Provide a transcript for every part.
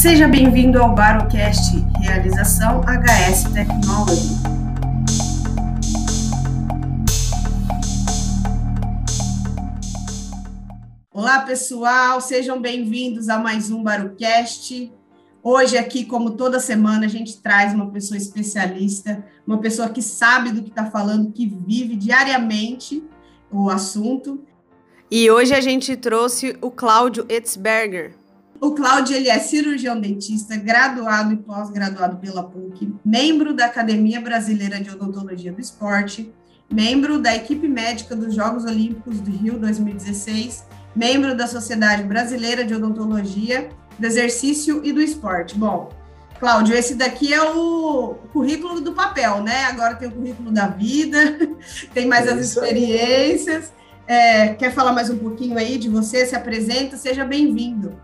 Seja bem-vindo ao Barocast, realização HS Technology. Olá, pessoal, sejam bem-vindos a mais um Barocast. Hoje, aqui, como toda semana, a gente traz uma pessoa especialista, uma pessoa que sabe do que está falando, que vive diariamente o assunto. E hoje a gente trouxe o Cláudio Etzberger. O Cláudio ele é cirurgião dentista, graduado e pós-graduado pela PUC, membro da Academia Brasileira de Odontologia do Esporte, membro da equipe médica dos Jogos Olímpicos do Rio 2016, membro da Sociedade Brasileira de Odontologia do exercício e do esporte. Bom, Cláudio, esse daqui é o currículo do papel, né? Agora tem o currículo da vida, tem mais é as experiências. É, quer falar mais um pouquinho aí de você? Se apresenta, seja bem-vindo.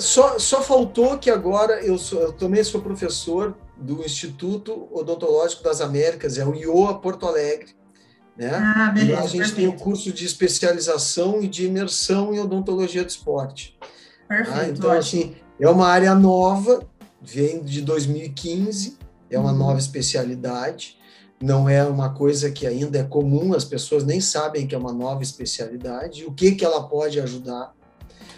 Só, só faltou que agora eu, sou, eu também sou professor do Instituto Odontológico das Américas, é o IOA Porto Alegre. Né? Ah, beleza, e a gente perfeito. tem o um curso de especialização e de imersão em odontologia do esporte. Perfeito. Ah, então, assim, é uma área nova, vem de 2015, é uma uhum. nova especialidade, não é uma coisa que ainda é comum, as pessoas nem sabem que é uma nova especialidade, o que, que ela pode ajudar,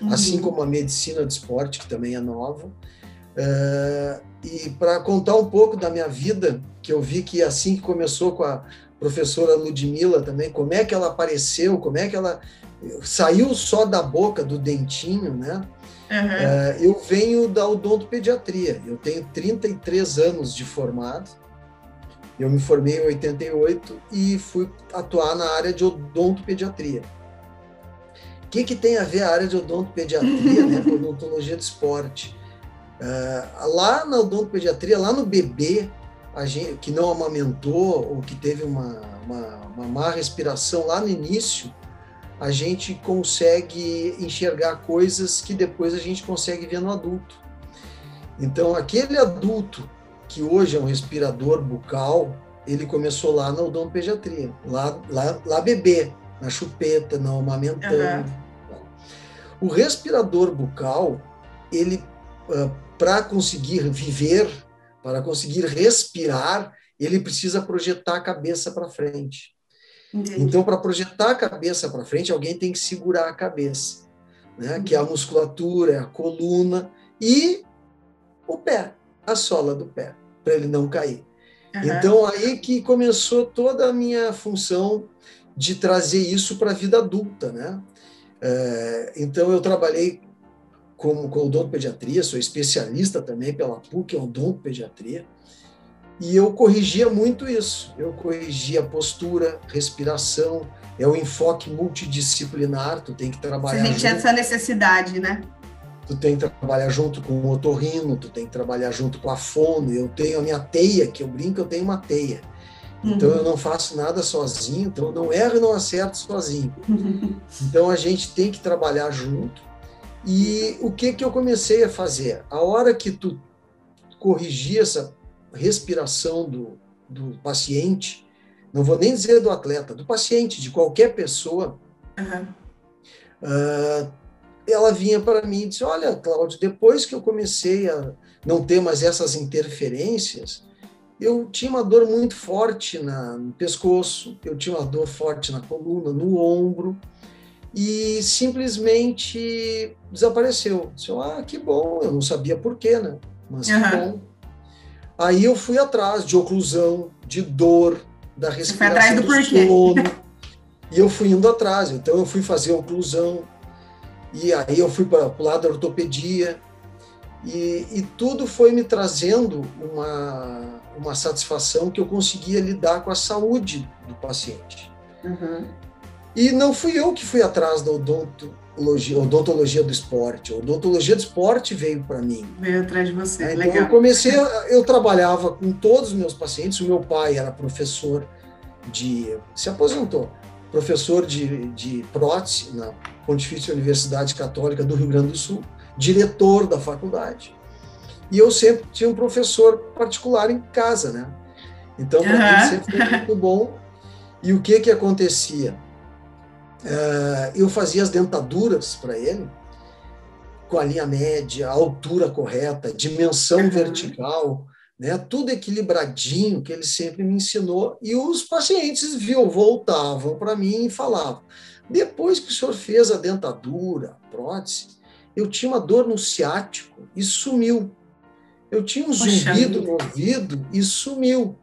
uhum. assim como a medicina do esporte, que também é nova. Uh, e para contar um pouco da minha vida, que eu vi que assim que começou com a professora Ludmilla também, como é que ela apareceu, como é que ela saiu só da boca do dentinho, né? Uhum. eu venho da odontopediatria. Eu tenho 33 anos de formado. Eu me formei em 88 e fui atuar na área de odontopediatria. Que, que tem a ver a área de odontopediatria né, com odontologia de esporte? Uh, lá na odontopediatria, lá no bebê, gente, que não amamentou ou que teve uma, uma, uma má respiração lá no início, a gente consegue enxergar coisas que depois a gente consegue ver no adulto. Então, aquele adulto que hoje é um respirador bucal, ele começou lá na odontopediatria, lá, lá, lá bebê, na chupeta, não amamentando. Uhum. O respirador bucal, ele, uh, para conseguir viver, para conseguir respirar, ele precisa projetar a cabeça para frente. Entendi. Então, para projetar a cabeça para frente, alguém tem que segurar a cabeça, né? que é a musculatura, é a coluna e o pé, a sola do pé, para ele não cair. Uhum. Então, aí que começou toda a minha função de trazer isso para a vida adulta. Né? É, então, eu trabalhei como, com odontopediatria, sou especialista também pela PUC em odontopediatria. E eu corrigia muito isso. Eu corrigia postura, respiração, é o enfoque multidisciplinar, tu tem que trabalhar. Se a gente tinha essa necessidade, né? Tu tem que trabalhar junto com o otorrino, tu tem que trabalhar junto com a fono. Eu tenho a minha teia, que eu brinco, eu tenho uma teia. Então uhum. eu não faço nada sozinho, então eu não erro e não acerto sozinho. Uhum. Então a gente tem que trabalhar junto. E o que que eu comecei a fazer? A hora que tu corrigia essa respiração do, do paciente, não vou nem dizer do atleta, do paciente, de qualquer pessoa, uhum. uh, ela vinha para mim e disse: Olha, Cláudio, depois que eu comecei a não ter mais essas interferências, eu tinha uma dor muito forte na, no pescoço, eu tinha uma dor forte na coluna, no ombro, e simplesmente desapareceu. Disse, ah, que bom, eu não sabia por quê, né? Mas uhum. que bom. Aí eu fui atrás de oclusão, de dor, da respiração do, do sono. e eu fui indo atrás. Então eu fui fazer oclusão. E aí eu fui para o lado da ortopedia. E, e, tudo foi me trazendo uma, uma satisfação que eu conseguia lidar com a saúde do paciente. Uhum. E não fui eu que fui atrás da odonto, odontologia do esporte. A odontologia do esporte veio para mim. Veio atrás de você, então, legal. Eu comecei, eu trabalhava com todos os meus pacientes. O meu pai era professor de, se aposentou, professor de, de prótese na Pontifícia Universidade Católica do Rio Grande do Sul, diretor da faculdade. E eu sempre tinha um professor particular em casa, né? Então, para uhum. mim sempre foi muito bom. E o que que acontecia? uh, eu fazia as dentaduras para ele com a linha média, a altura correta, dimensão uhum. vertical, né? Tudo equilibradinho que ele sempre me ensinou. E os pacientes viam, voltavam para mim e falavam: depois que o senhor fez a dentadura, a prótese, eu tinha uma dor no ciático e sumiu. Eu tinha um zumbido no ouvido e sumiu.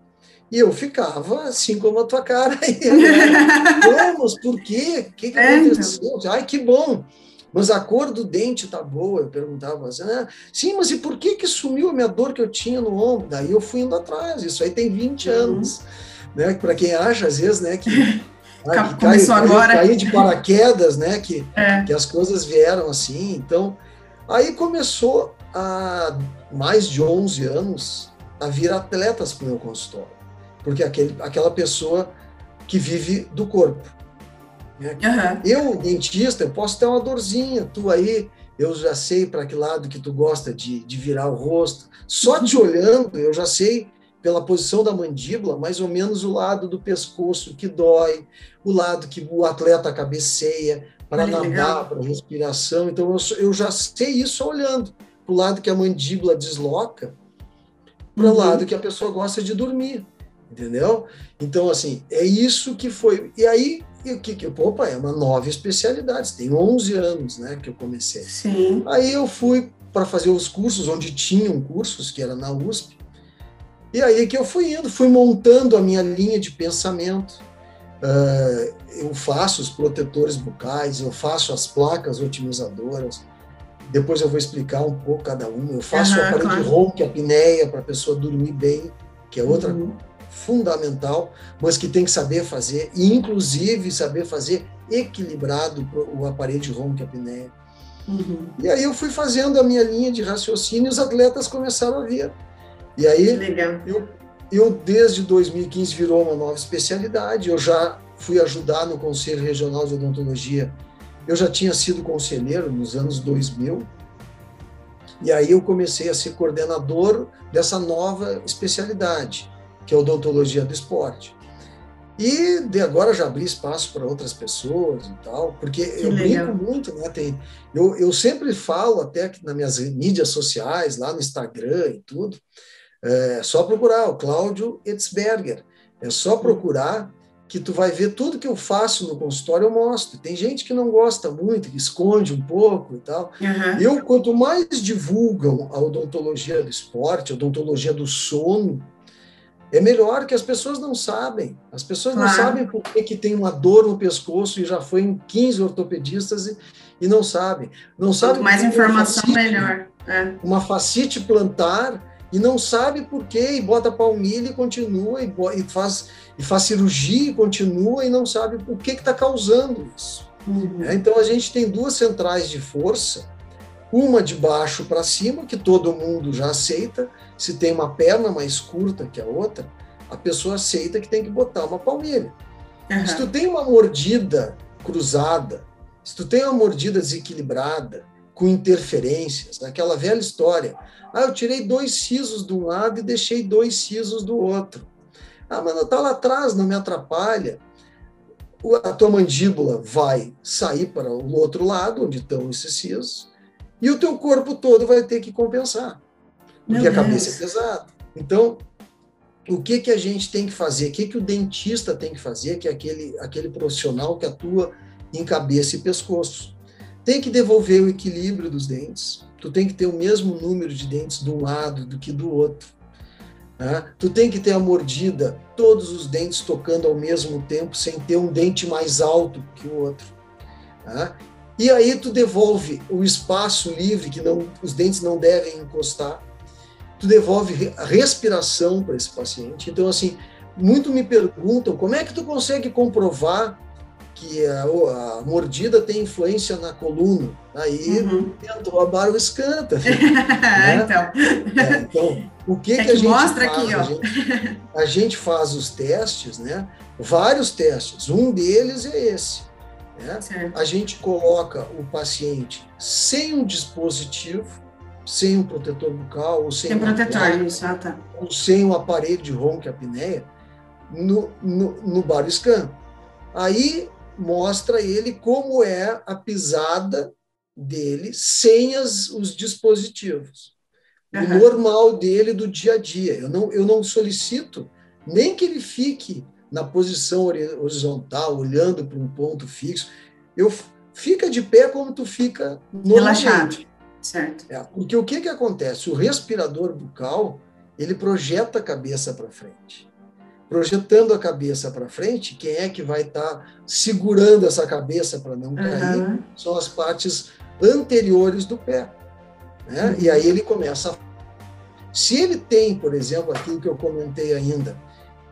E eu ficava assim como a tua cara. Vamos, por quê? O que, que é, aconteceu? Ai, que bom. Mas a cor do dente tá boa. Eu perguntava assim, ah, sim, mas e por que, que sumiu a minha dor que eu tinha no ombro? Daí eu fui indo atrás. Isso aí tem 20 uhum. anos. Né? Para quem acha, às vezes, né, que Começou cai, agora. Cair de paraquedas, né? Que, é. que as coisas vieram assim. Então, aí começou há mais de 11 anos a vir atletas para o meu consultório porque aquele, aquela pessoa que vive do corpo. Né? Uhum. Eu, dentista, eu posso ter uma dorzinha, tu aí, eu já sei para que lado que tu gosta de, de virar o rosto. Só te olhando, eu já sei pela posição da mandíbula, mais ou menos o lado do pescoço que dói, o lado que o atleta cabeceia para nadar, para respiração. Então eu, eu já sei isso olhando para o lado que a mandíbula desloca, para o uhum. lado que a pessoa gosta de dormir entendeu? Então, assim, é isso que foi. E aí, o que que. Opa, é uma nova especialidade, tem 11 anos, né, que eu comecei. Sim. Aí eu fui para fazer os cursos, onde tinham cursos, que era na USP. E aí que eu fui indo, fui montando a minha linha de pensamento. Uh, eu faço os protetores bucais, eu faço as placas otimizadoras. Depois eu vou explicar um pouco cada uma. Eu faço uhum, o aparelho claro. de ronco, a apneia, para a pessoa dormir bem, que é outra uhum fundamental, mas que tem que saber fazer, e inclusive saber fazer equilibrado o aparelho de ronco e apneia. Uhum. E aí eu fui fazendo a minha linha de raciocínio e os atletas começaram a vir. E aí eu, eu desde 2015 virou uma nova especialidade, eu já fui ajudar no Conselho Regional de Odontologia, eu já tinha sido conselheiro nos anos 2000, e aí eu comecei a ser coordenador dessa nova especialidade que é odontologia do esporte. E de agora já abri espaço para outras pessoas e tal, porque que eu legal. brinco muito, né? Tem, eu, eu sempre falo até que nas minhas mídias sociais, lá no Instagram e tudo, é só procurar o Cláudio Etzberger. É só procurar que tu vai ver tudo que eu faço no consultório, eu mostro. Tem gente que não gosta muito, que esconde um pouco e tal. Uhum. Eu, quanto mais divulgam a odontologia do esporte, a odontologia do sono, é melhor que as pessoas não sabem. As pessoas claro. não sabem por que, que tem uma dor no pescoço e já foi em 15 ortopedistas e, e não sabem. Não sabem mais informação, facite, melhor. É. Uma facite plantar e não sabe por quê, e bota palmilha e continua, e, e, faz, e faz cirurgia e continua, e não sabe o que está causando isso. Uhum. É, então a gente tem duas centrais de força uma de baixo para cima, que todo mundo já aceita. Se tem uma perna mais curta que a outra, a pessoa aceita que tem que botar uma palmilha. Uhum. Se tu tem uma mordida cruzada, se tu tem uma mordida desequilibrada, com interferências, aquela velha história. Ah, eu tirei dois sisos de um lado e deixei dois sisos do outro. Ah, mas não está lá atrás, não me atrapalha. A tua mandíbula vai sair para o outro lado, onde estão esses sisos, e o teu corpo todo vai ter que compensar, porque Meu a cabeça Deus. é pesada. Então, o que que a gente tem que fazer? O que que o dentista tem que fazer? Que é aquele aquele profissional que atua em cabeça e pescoço. Tem que devolver o equilíbrio dos dentes. Tu tem que ter o mesmo número de dentes de um lado do que do outro. Né? Tu tem que ter a mordida, todos os dentes tocando ao mesmo tempo, sem ter um dente mais alto que o outro. Né? E aí tu devolve o espaço livre que não, os dentes não devem encostar. Tu devolve a respiração para esse paciente. Então assim, muito me perguntam como é que tu consegue comprovar que a, a mordida tem influência na coluna. Aí uhum. entrou a Bárbara Scanta. né? então. É, então, o que, é que, que, a gente mostra faz? Aqui, ó. A gente, a gente faz os testes, né? Vários testes. Um deles é esse. Né? A gente coloca o paciente sem um dispositivo, sem um protetor bucal, ou sem, sem protetor, isso, ah, tá. ou sem um aparelho de ronca apneia, no, no, no. Aí mostra ele como é a pisada dele sem as, os dispositivos. Uhum. O normal dele do dia a dia. Eu não, eu não solicito nem que ele fique na posição horizontal, olhando para um ponto fixo. Eu fica de pé como tu fica normalmente. Relaxado. Certo. É, porque o que, que acontece? O respirador bucal, ele projeta a cabeça para frente. Projetando a cabeça para frente, quem é que vai estar tá segurando essa cabeça para não cair? Uhum. São as partes anteriores do pé. Né? Uhum. E aí ele começa a... Se ele tem, por exemplo, aquilo que eu comentei ainda,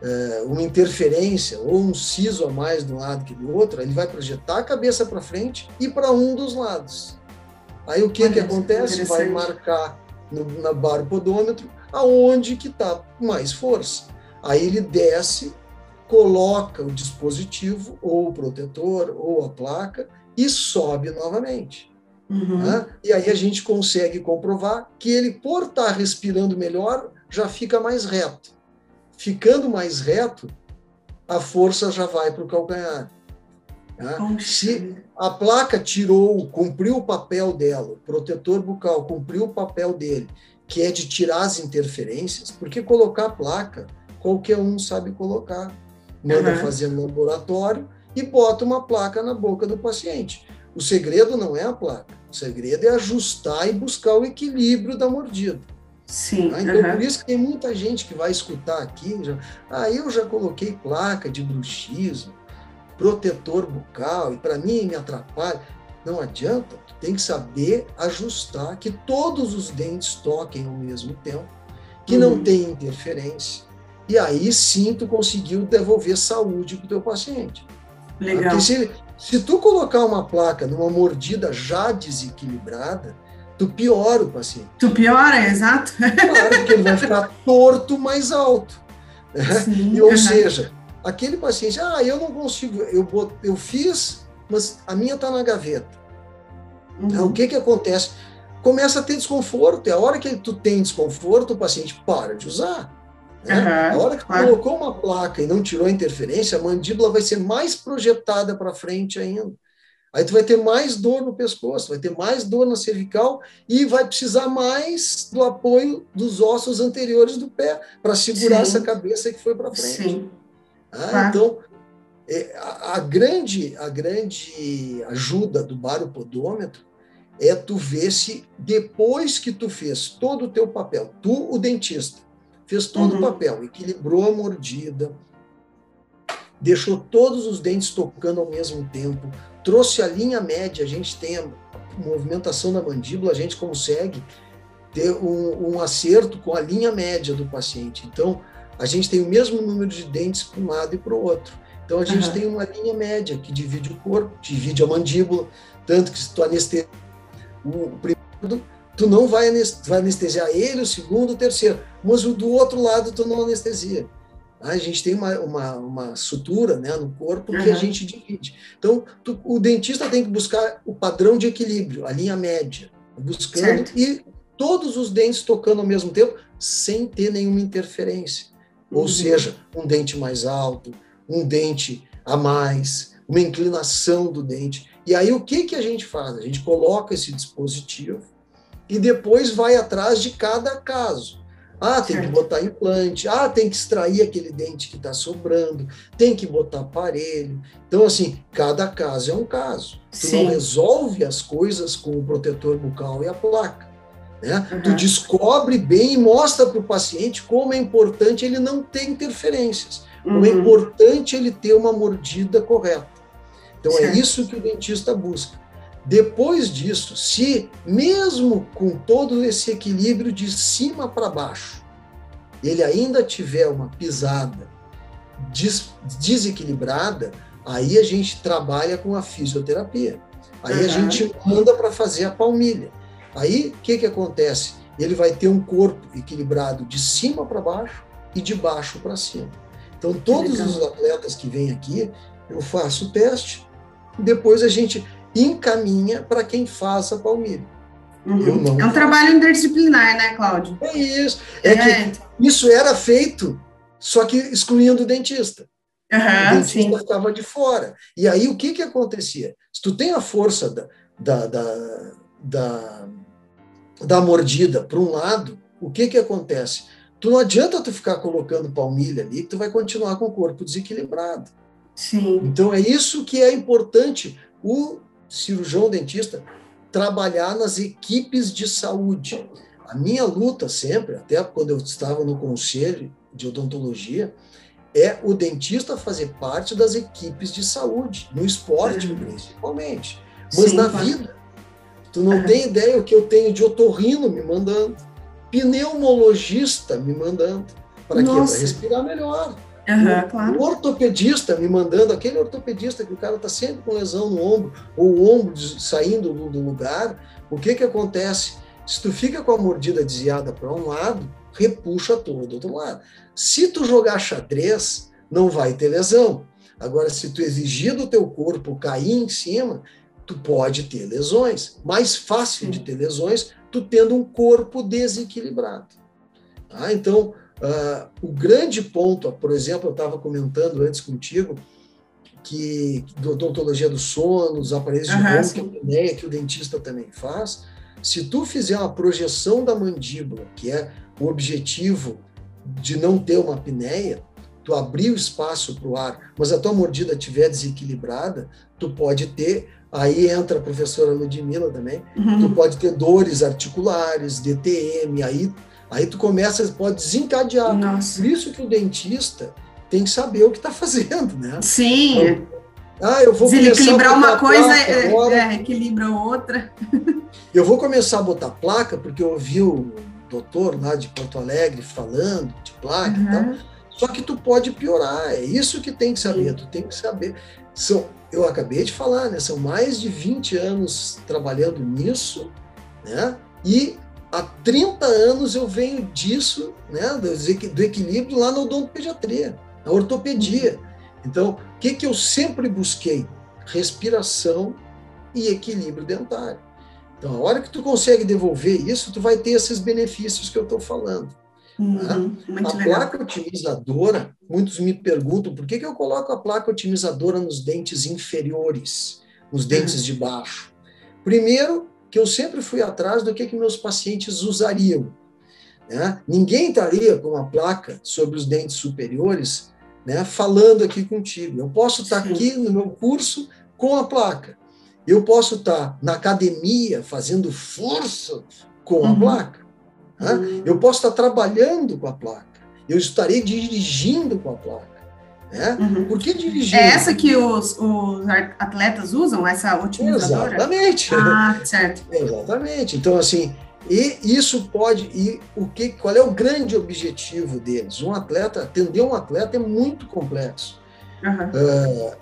é, uma interferência ou um siso a mais de um lado que do outro, ele vai projetar a cabeça para frente e para um dos lados. Aí o que, que acontece? Vai marcar no, na barra podômetro aonde que está mais força. Aí ele desce, coloca o dispositivo, ou o protetor, ou a placa, e sobe novamente. Uhum. Né? E aí a gente consegue comprovar que ele, por estar respirando melhor, já fica mais reto. Ficando mais reto, a força já vai para o calcanhar. Né? Se a placa tirou, cumpriu o papel dela, o protetor bucal cumpriu o papel dele, que é de tirar as interferências, porque colocar a placa, qualquer um sabe colocar. Manda uhum. fazer no laboratório e bota uma placa na boca do paciente. O segredo não é a placa, o segredo é ajustar e buscar o equilíbrio da mordida. Sim. Ah, então, uhum. por isso que tem muita gente que vai escutar aqui, já, ah, eu já coloquei placa de bruxismo, protetor bucal, e para mim me atrapalha. Não adianta, tu tem que saber ajustar que todos os dentes toquem ao mesmo tempo, que uhum. não tem interferência. E aí sim tu conseguiu devolver saúde para o teu paciente. Legal. Porque se, se tu colocar uma placa numa mordida já desequilibrada, tu piora o paciente. Tu piora, exato. Claro, porque ele vai ficar torto mais alto. Sim, e, ou seja, aquele paciente, ah, eu não consigo, eu, eu fiz, mas a minha está na gaveta. Uhum. Então, o que, que acontece? Começa a ter desconforto, e a hora que tu tem desconforto, o paciente para de usar. Né? Uhum, a hora que tu colocou uma placa e não tirou a interferência, a mandíbula vai ser mais projetada para frente ainda. Aí tu vai ter mais dor no pescoço, vai ter mais dor na cervical e vai precisar mais do apoio dos ossos anteriores do pé para segurar Sim. essa cabeça que foi para frente. Sim. Ah, Então, é, a, a, grande, a grande ajuda do baropodômetro é tu ver se depois que tu fez todo o teu papel, tu, o dentista, fez todo uhum. o papel, equilibrou a mordida, deixou todos os dentes tocando ao mesmo tempo, trouxe a linha média, a gente tem a movimentação da mandíbula, a gente consegue ter um, um acerto com a linha média do paciente. Então, a gente tem o mesmo número de dentes para um lado e para o outro. Então a gente uhum. tem uma linha média que divide o corpo, divide a mandíbula, tanto que se tu anestesia o primeiro, tu não vai, anestesiar ele, o segundo, o terceiro, mas o do outro lado tu não anestesia. A gente tem uma, uma, uma sutura né, no corpo uhum. que a gente divide. Então, tu, o dentista tem que buscar o padrão de equilíbrio, a linha média, buscando certo. e todos os dentes tocando ao mesmo tempo, sem ter nenhuma interferência. Ou uhum. seja, um dente mais alto, um dente a mais, uma inclinação do dente. E aí o que, que a gente faz? A gente coloca esse dispositivo e depois vai atrás de cada caso. Ah, tem certo. que botar implante. Ah, tem que extrair aquele dente que está sobrando. Tem que botar aparelho. Então, assim, cada caso é um caso. Tu Sim. não resolve as coisas com o protetor bucal e a placa. Né? Uhum. Tu descobre bem e mostra para o paciente como é importante ele não ter interferências, como é uhum. importante ele ter uma mordida correta. Então é certo. é isso que o dentista busca. Depois disso, se mesmo com todo esse equilíbrio de cima para baixo, ele ainda tiver uma pisada des desequilibrada, aí a gente trabalha com a fisioterapia. Aí uhum. a gente manda para fazer a palmilha. Aí, o que, que acontece? Ele vai ter um corpo equilibrado de cima para baixo e de baixo para cima. Então, todos os atletas que vêm aqui, eu faço o teste, depois a gente encaminha para quem faça a palmilha. Uhum. é um trabalho interdisciplinar, né, Cláudio? É isso. É, é, que isso era feito, só que excluindo o dentista. Uhum, o dentista sim. ficava de fora. E aí o que, que acontecia? Se tu tem a força da, da, da, da, da mordida para um lado, o que, que acontece? Tu não adianta tu ficar colocando palmilha ali, que tu vai continuar com o corpo desequilibrado. Sim. Então é isso que é importante o cirurgião dentista trabalhar nas equipes de saúde. A minha luta sempre, até quando eu estava no conselho de odontologia, é o dentista fazer parte das equipes de saúde, no esporte principalmente, mas Sim, na vida. Tu não tem ideia o que eu tenho de otorrino me mandando, pneumologista me mandando, para quê? Para respirar melhor. Uhum, claro. O ortopedista me mandando, aquele ortopedista que o cara está sempre com lesão no ombro, ou o ombro saindo do lugar, o que que acontece? Se tu fica com a mordida desviada para um lado, repuxa todo do outro lado. Se tu jogar xadrez, não vai ter lesão. Agora, se tu exigir do teu corpo cair em cima, tu pode ter lesões. Mais fácil de ter lesões, tu tendo um corpo desequilibrado. Tá? Então, uh, o grande ponto, por exemplo, eu estava comentando antes contigo, que do odontologia do sono, os aparelhos de uhum, que, é que o dentista também faz, se tu fizer uma projeção da mandíbula, que é o objetivo de não ter uma apneia, tu abrir o espaço para o ar, mas a tua mordida estiver desequilibrada, tu pode ter, aí entra a professora Ludmilla também, uhum. tu pode ter dores articulares, DTM, aí, aí tu começa, pode desencadear. Nossa. Por isso que o dentista tem que saber o que está fazendo, né? Sim. Então, ah, eu vou Desequilibrar uma coisa, é, é, equilibra outra. Eu vou começar a botar placa, porque eu ouvi o doutor lá de Porto Alegre falando de placa uhum. e tal. Só que tu pode piorar, é isso que tem que saber, Sim. tu tem que saber. São, eu acabei de falar, né? São mais de 20 anos trabalhando nisso, né? E há 30 anos eu venho disso, né? Do, equilíbrio lá na odontopediatria, na ortopedia. Então, o que, que eu sempre busquei? Respiração e equilíbrio dentário. Então, a hora que tu consegue devolver isso, tu vai ter esses benefícios que eu estou falando. Uhum, tá? A legal. placa otimizadora, muitos me perguntam por que, que eu coloco a placa otimizadora nos dentes inferiores, nos dentes uhum. de baixo. Primeiro, que eu sempre fui atrás do que, que meus pacientes usariam. Né? Ninguém estaria com uma placa sobre os dentes superiores né, falando aqui contigo. Eu posso estar aqui no meu curso com a placa. Eu posso estar na academia fazendo força com a uhum. placa. Né? Uhum. Eu posso estar trabalhando com a placa. Eu estarei dirigindo com a placa. Né? Uhum. Por que dirigir? É essa que os, os, atletas usam, essa otimizadora? Exatamente. Ah, certo. Exatamente. Então, assim, e isso pode. E o que, qual é o grande objetivo deles? Um atleta, atender um atleta é muito complexo. Uhum. Uh,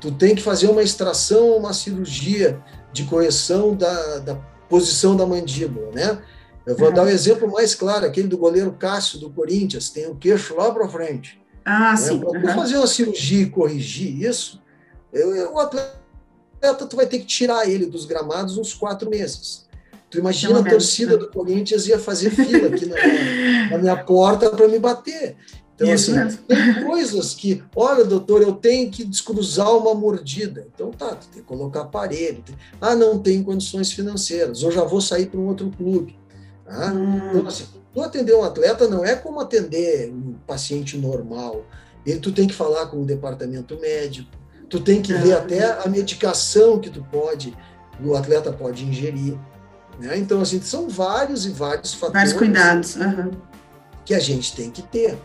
tu tem que fazer uma extração, uma cirurgia de correção da, da posição da mandíbula, né? Eu vou uhum. dar o um exemplo mais claro, aquele do goleiro Cássio do Corinthians, tem o queixo lá para frente. Ah, né? sim. Para uhum. fazer uma cirurgia e corrigir isso, eu, eu, o atleta tu vai ter que tirar ele dos gramados uns quatro meses. Tu imagina a torcida do Corinthians ia fazer fila aqui na, na minha porta para me bater. Então, Isso assim, tem coisas que, olha, doutor, eu tenho que descruzar uma mordida. Então, tá, tu tem que colocar aparelho. Tem... Ah, não tem condições financeiras, ou já vou sair para um outro clube. Tá? Hum. Então, assim, tu atender um atleta não é como atender um paciente normal. Ele, tu tem que falar com o departamento médico, tu tem que ver até a medicação que tu pode, o atleta pode ingerir. Né? Então, assim, são vários e vários fatores. Vários cuidados. Uhum. Que a gente tem que ter.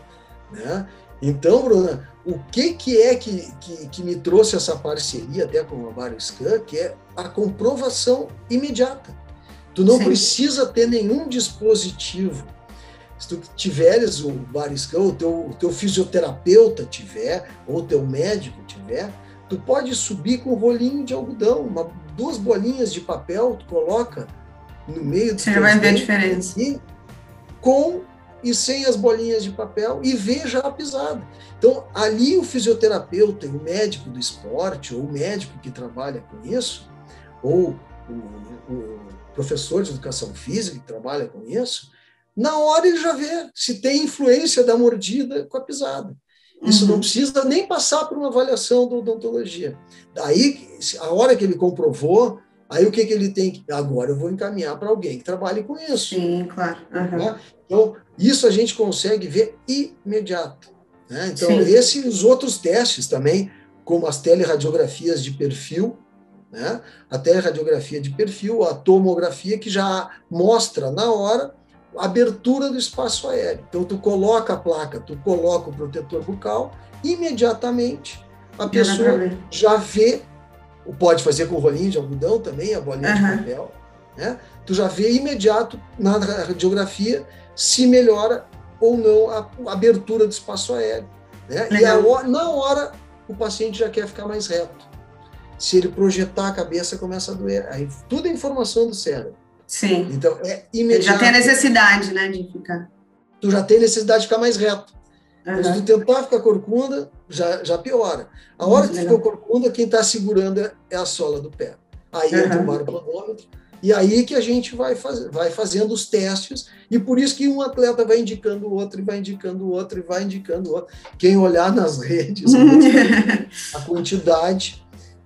Né? Então, Bruna, o que, que é que, que, que me trouxe essa parceria até com a BarioScan, que é a comprovação imediata. Tu não Sim. precisa ter nenhum dispositivo. Se tu tiveres o BarioScan, o teu, o teu fisioterapeuta tiver, ou o teu médico tiver, tu pode subir com um rolinho de algodão, uma, duas bolinhas de papel, tu coloca no meio do Você vai ver a diferença. E com e sem as bolinhas de papel e veja a pisada. Então, ali o fisioterapeuta e o médico do esporte, ou o médico que trabalha com isso, ou o, o professor de educação física que trabalha com isso, na hora ele já vê se tem influência da mordida com a pisada. Isso uhum. não precisa nem passar por uma avaliação da odontologia. Daí, a hora que ele comprovou, aí o que, que ele tem que. Agora eu vou encaminhar para alguém que trabalhe com isso. Sim, claro. Uhum. Né? Então, isso a gente consegue ver imediato. Né? Então, Sim. esses os outros testes também, como as telerradiografias de perfil, né? a teleradiografia de perfil, a tomografia, que já mostra na hora abertura do espaço aéreo. Então, tu coloca a placa, tu coloca o protetor bucal, imediatamente a pessoa já vê, pode fazer com rolinho de algodão também, a bolinha uhum. de papel, né? tu já vê imediato na radiografia se melhora ou não a, abertura do espaço aéreo. Né? E a, na hora o paciente já quer ficar mais reto. Se ele projetar a cabeça, começa a doer. Aí tudo é informação do cérebro. Sim. Então é imediato. Já tem a necessidade, né, de ficar. Tu já tem necessidade de ficar mais reto. Uhum. Se tu tentar ficar corcunda, já, já piora. A hora que legal. ficou corcunda, quem está segurando é, é a sola do pé. Aí uhum. entra o baroplanômetro, e aí que a gente vai, faz, vai fazendo os testes, e por isso que um atleta vai indicando o outro, e vai indicando o outro, e vai indicando o outro. Quem olhar nas redes, a quantidade.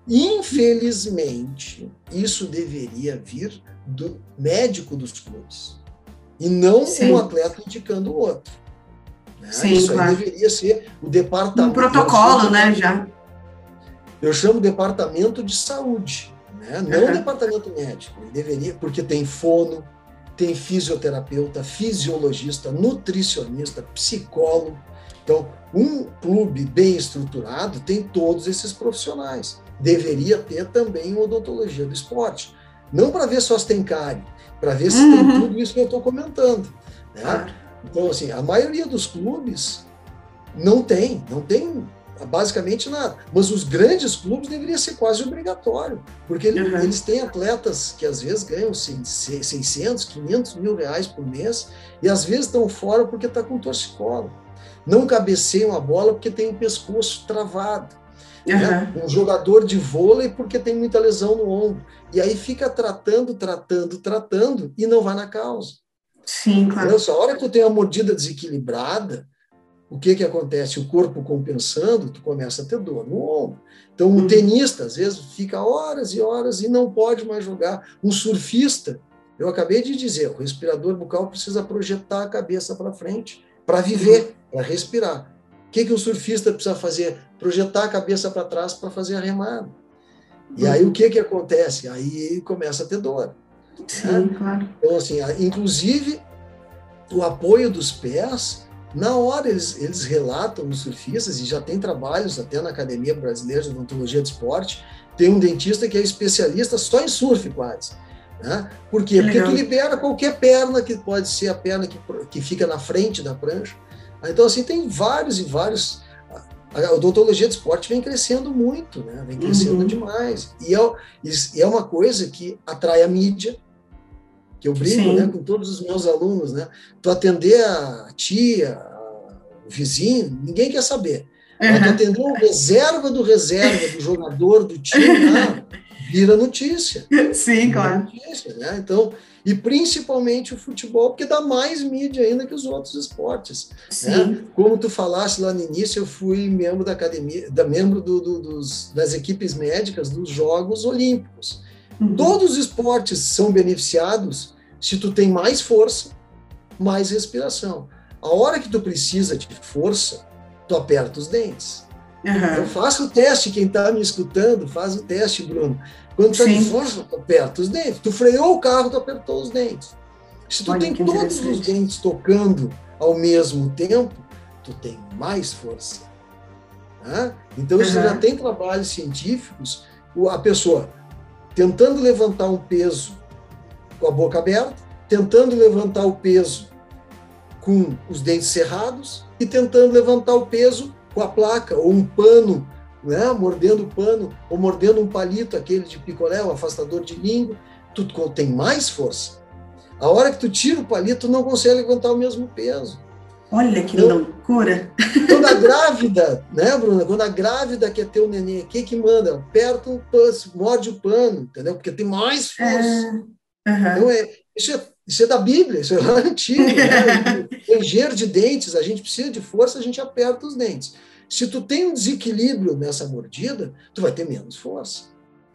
Infelizmente, isso deveria vir do médico dos clubes, e não Sim. um atleta indicando o outro. Né? Sim, isso claro. deveria ser o departamento. Um protocolo, né, já. Eu chamo departamento de saúde né? não uhum. departamento médico. Ele deveria, porque tem fono, tem fisioterapeuta, fisiologista, nutricionista, psicólogo. Então, um clube bem estruturado tem todos esses profissionais. Deveria ter também uma odontologia do esporte. Não para ver só se tem cárie, para ver se uhum. tem tudo isso que eu estou comentando. Né? Então, assim, a maioria dos clubes não tem, não tem basicamente nada. Mas os grandes clubes deveria ser quase obrigatório, porque uhum. eles têm atletas que às vezes ganham 600, 500 mil reais por mês e às vezes estão fora porque está com torcicolo. Não cabeceiam a bola porque tem o pescoço travado. Uhum. Né? Um jogador de vôlei porque tem muita lesão no ombro. E aí fica tratando, tratando, tratando e não vai na causa. Sim, claro. Então, a hora que tu tem uma mordida desequilibrada, o que que acontece? O corpo compensando, tu começa a ter dor no ombro. Então, um uhum. tenista, às vezes, fica horas e horas e não pode mais jogar. Um surfista, eu acabei de dizer, o respirador bucal precisa projetar a cabeça para frente para viver, uhum. para respirar. O que, que o surfista precisa fazer? Projetar a cabeça para trás para fazer a remada. E aí, o que que acontece? Aí começa a ter dor. Sim, né? claro. Então, assim, inclusive, o apoio dos pés na hora eles, eles relatam os surfistas, e já tem trabalhos até na Academia Brasileira de Odontologia de Esporte, tem um dentista que é especialista só em surf quase. Né? Por quê? Porque tu libera qualquer perna que pode ser a perna que, que fica na frente da prancha. Então, assim, tem vários e vários. A odontologia de esporte vem crescendo muito, né? vem crescendo uhum. demais. E é, e é uma coisa que atrai a mídia, que eu brinco né, com todos os meus alunos, né? Tu atender a tia, o vizinho, ninguém quer saber. Uhum. tu atender o reserva do reserva do jogador do time, né, vira notícia. Sim, vira claro. Notícia, né? Então, e principalmente o futebol, porque dá mais mídia ainda que os outros esportes. Né? Como tu falaste lá no início, eu fui membro da academia, da membro do, do, dos, das equipes médicas dos Jogos Olímpicos. Uhum. Todos os esportes são beneficiados se tu tem mais força, mais respiração. A hora que tu precisa de força, tu aperta os dentes. Uhum. Então faça o teste, quem está me escutando, faz o teste, Bruno. Quando tu está de força, tu aperta os dentes. Tu freou o carro, tu apertou os dentes. Se tu Olha, tem todos os dentes tocando ao mesmo tempo, tu tem mais força. Né? Então, uhum. já tem trabalhos científicos, a pessoa tentando levantar um peso com a boca aberta, tentando levantar o peso com os dentes cerrados e tentando levantar o peso com a placa ou um pano, né, mordendo o pano ou mordendo um palito, aquele de picolé, o afastador de língua, tu tem mais força. A hora que tu tira o palito, tu não consegue levantar o mesmo peso. Olha que então, loucura! Quando a grávida, né, Bruna? Quando a grávida quer ter o neném, o que que manda? Aperta o pano, morde o pano, entendeu? Porque tem mais força. É, uhum. Então, é, isso, é, isso é da Bíblia, isso é antigo. Né? Ranger de dentes, a gente precisa de força, a gente aperta os dentes. Se tu tem um desequilíbrio nessa mordida, tu vai ter menos força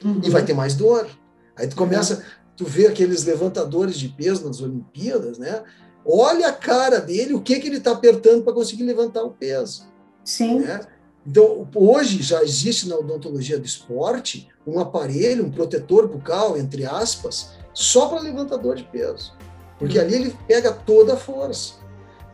uhum. e vai ter mais dor. Aí tu começa, tu vê aqueles levantadores de peso nas Olimpíadas, né? Olha a cara dele, o que que ele está apertando para conseguir levantar o peso. Sim. Né? Então, hoje já existe na odontologia do esporte um aparelho, um protetor bucal, entre aspas, só para levantador de peso. Porque ali ele pega toda a força.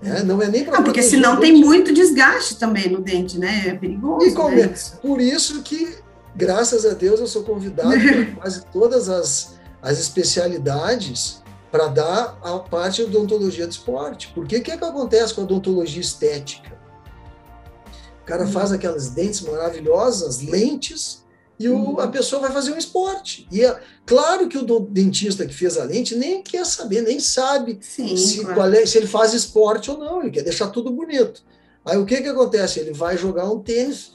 Né? Não é nem para. Ah, porque senão tem muito desgaste também no dente, né? É perigoso. E como, né? Por isso que, graças a Deus, eu sou convidado para quase todas as, as especialidades para dar a parte de odontologia do esporte. Porque o que, é que acontece com a odontologia estética? O cara hum. faz aquelas dentes maravilhosas, lentes, e o, uhum. a pessoa vai fazer um esporte. E é claro que o dentista que fez a lente nem quer saber, nem sabe Sim, se, claro. é, se ele faz esporte ou não, ele quer deixar tudo bonito. Aí o que, que acontece? Ele vai jogar um tênis,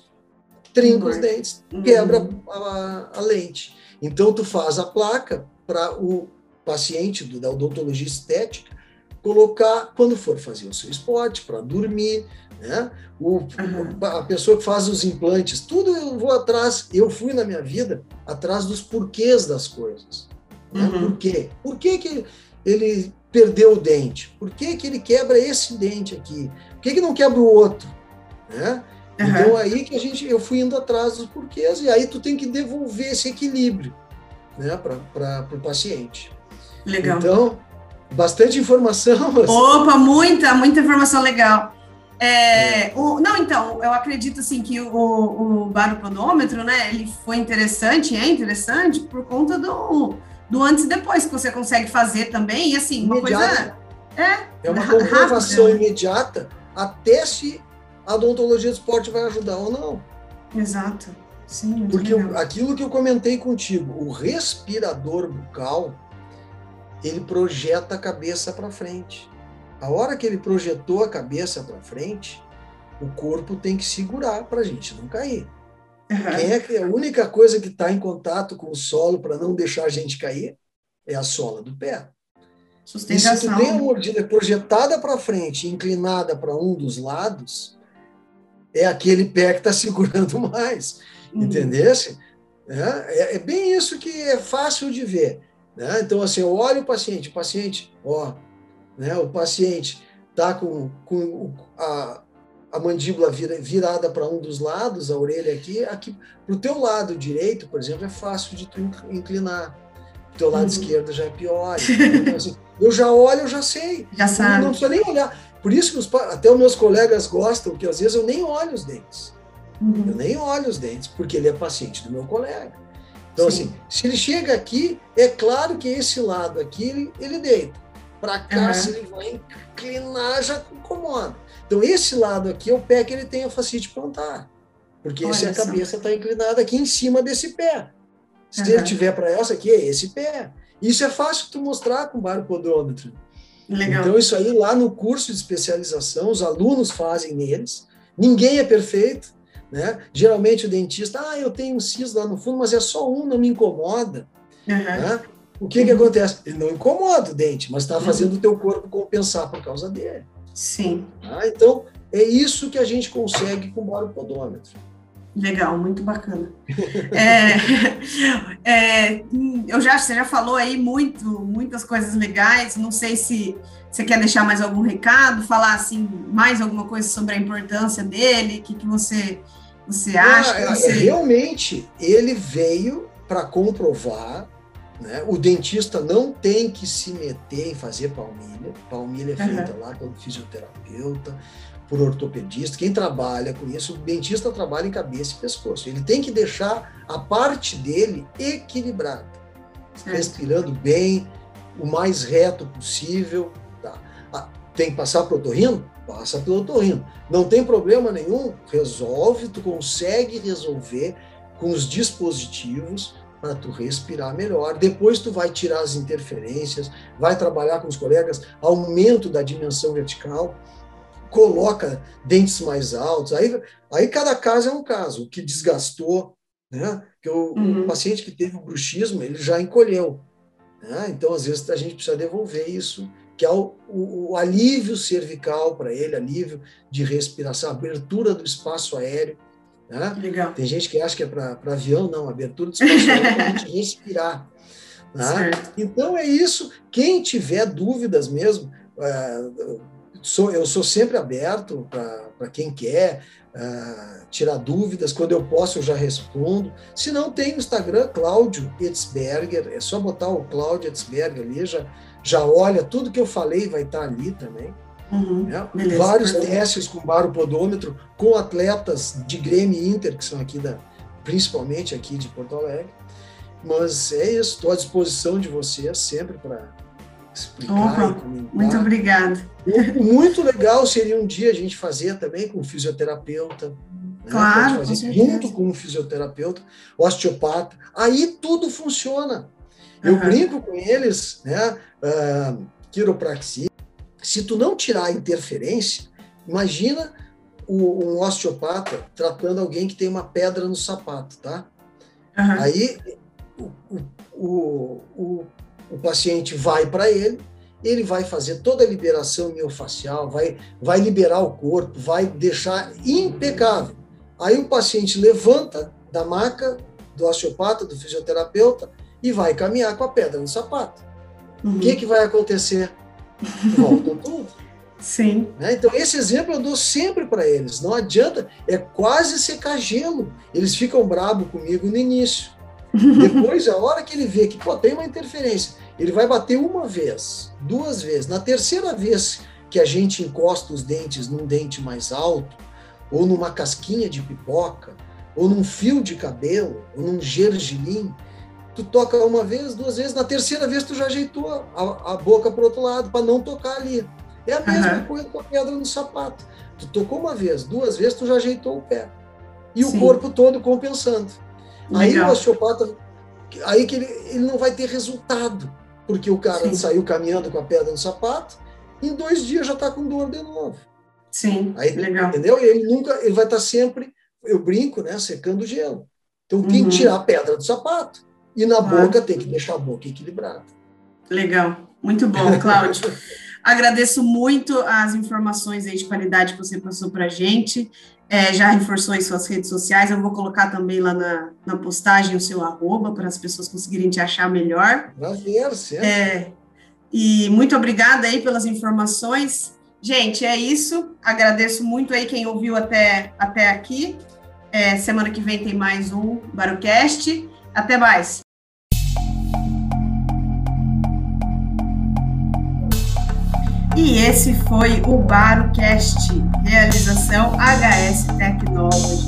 trinca uhum. os dentes, quebra uhum. a, a, lente. Então tu faz a placa para o paciente do, da odontologia estética colocar quando for fazer o seu esporte, para dormir, né? O. A pessoa que faz os implantes, tudo eu vou atrás, eu fui na minha vida atrás dos porquês das coisas. Né? Uhum. Por quê? Por que, que ele perdeu o dente? Por que, que ele quebra esse dente aqui? Por que, que não quebra o outro? Né? Uhum. Então aí que a gente, eu fui indo atrás dos porquês, e aí tu tem que devolver esse equilíbrio né, para o paciente. Legal. Então, bastante informação. Opa, muita, muita informação legal. É, o, não, então, eu acredito assim que o, o baropodômetro, né, ele foi interessante, é interessante por conta do, do antes e depois que você consegue fazer também, e assim, uma coisa... É, é uma comprovação imediata, até se a odontologia do esporte vai ajudar ou não. Exato. Sim, Porque legal. aquilo que eu comentei contigo, o respirador bucal, ele projeta a cabeça para frente. A hora que ele projetou a cabeça para frente, o corpo tem que segurar para a gente não cair. Quem é que a única coisa que está em contato com o solo para não deixar a gente cair é a sola do pé. Sustentação. E se tu tem a mordida projetada para frente, inclinada para um dos lados, é aquele pé que está segurando mais, uhum. entendesse? É, é, é, bem isso que é fácil de ver. Né? Então, assim, eu olho o paciente, o paciente, ó, né? O paciente está com, com a, a mandíbula vira, virada para um dos lados, a orelha aqui, aqui para o teu lado direito, por exemplo, é fácil de tu inclinar. O teu lado uhum. esquerdo já é pior. Então, assim, eu já olho, eu já sei. Já sabe. Não precisa nem olhar. Por isso que os, até os meus colegas gostam, que às vezes eu nem olho os dentes. Uhum. Eu nem olho os dentes, porque ele é paciente do meu colega. Então, Sim. assim, se ele chega aqui, é claro que esse lado aqui, ele, ele deita para cá, uhum. se ele vai inclinar, já incomoda. Então, esse lado aqui é o pé que ele tem a facite plantar. Porque Olha se a cabeça está inclinada aqui em cima desse pé. Se uhum. ele tiver para essa aqui, é esse pé. Isso é fácil tu mostrar com o baropodômetro. Legal. Então, isso aí lá no curso de especialização, os alunos fazem neles. Ninguém é perfeito. Né? Geralmente o dentista, ah, eu tenho um siso lá no fundo, mas é só um, não me incomoda. Uhum. Né? O que, que acontece? Ele não incomoda o dente, mas está fazendo o teu corpo compensar por causa dele. Sim. Ah, então, é isso que a gente consegue com o baropodômetro. Legal, muito bacana. é, é, eu já, você já falou aí muito, muitas coisas legais. Não sei se você quer deixar mais algum recado, falar assim mais alguma coisa sobre a importância dele, o que, que você, você acha? Ah, você... Realmente, ele veio para comprovar né? O dentista não tem que se meter em fazer palmilha. Palmilha é feita uhum. lá pelo fisioterapeuta, por ortopedista. Quem trabalha com isso, o dentista trabalha em cabeça e pescoço. Ele tem que deixar a parte dele equilibrada, respirando bem, o mais reto possível. Tá? Ah, tem que passar para o otorrino? Passa pelo otorrino. Não tem problema nenhum, resolve, tu consegue resolver com os dispositivos para tu respirar melhor. Depois tu vai tirar as interferências, vai trabalhar com os colegas, aumento da dimensão vertical, coloca dentes mais altos. Aí, aí cada caso é um caso. O que desgastou, né? Que o, uhum. o paciente que teve o bruxismo, ele já encolheu. Né? Então, às vezes, a gente precisa devolver isso que é o, o, o alívio cervical para ele, alívio de respiração, abertura do espaço aéreo. Né? Legal. Tem gente que acha que é para avião, não, abertura do espaço é para a gente respirar. Né? Então é isso. Quem tiver dúvidas mesmo, é, sou, eu sou sempre aberto para quem quer uh, tirar dúvidas. Quando eu posso, eu já respondo. Se não, tem o Instagram, Cláudio Etzberger. É só botar o Cláudio Etzberger ali, já, já olha. Tudo que eu falei vai estar ali também. Uhum, né? Vários testes com baropodômetro, com atletas de Grêmio e Inter, que são aqui da, principalmente aqui de Porto Alegre. Mas é isso, estou à disposição de vocês sempre para explicar Opa, comentar. Muito obrigada. Muito legal seria um dia a gente fazer também com o fisioterapeuta. Né? Claro, fazer com junto com o fisioterapeuta, osteopata. Aí tudo funciona. Eu uhum. brinco com eles, né? Uh, quiropraxia. Se tu não tirar a interferência, imagina um osteopata tratando alguém que tem uma pedra no sapato, tá? Uhum. Aí o, o, o, o paciente vai para ele, ele vai fazer toda a liberação miofacial, vai, vai liberar o corpo, vai deixar impecável. Aí o paciente levanta da maca do osteopata, do fisioterapeuta, e vai caminhar com a pedra no sapato. Uhum. O que, que vai acontecer? Volta tudo. Sim. Né? Então, esse exemplo eu dou sempre para eles. Não adianta, é quase secar gelo. Eles ficam bravos comigo no início. Depois, a hora que ele vê que pô, tem uma interferência, ele vai bater uma vez, duas vezes. Na terceira vez que a gente encosta os dentes num dente mais alto, ou numa casquinha de pipoca, ou num fio de cabelo, ou num gergelim, tu toca uma vez, duas vezes, na terceira vez tu já ajeitou a, a boca para o outro lado, para não tocar ali. É a mesma uhum. coisa com a pedra no sapato. Tu tocou uma vez, duas vezes, tu já ajeitou o pé. E Sim. o corpo todo compensando. Legal. Aí o osteopata, aí que ele, ele não vai ter resultado, porque o cara Sim. saiu caminhando com a pedra no sapato, em dois dias já está com dor de novo. Sim, aí, legal. Entendeu? E ele nunca, ele vai estar tá sempre, eu brinco, né, secando o gelo. Então tem uhum. que tirar a pedra do sapato. E na boca tem que deixar a boca equilibrada. Legal, muito bom, Cláudio. Agradeço muito as informações aí de qualidade que você passou para a gente é, já reforçou em suas redes sociais. Eu vou colocar também lá na, na postagem o seu arroba para as pessoas conseguirem te achar melhor. Prazer, certo. É, e muito obrigada aí pelas informações. Gente, é isso. Agradeço muito aí quem ouviu até, até aqui. É, semana que vem tem mais um Barucast. Até mais. E esse foi o BaroCast, realização HS Technology.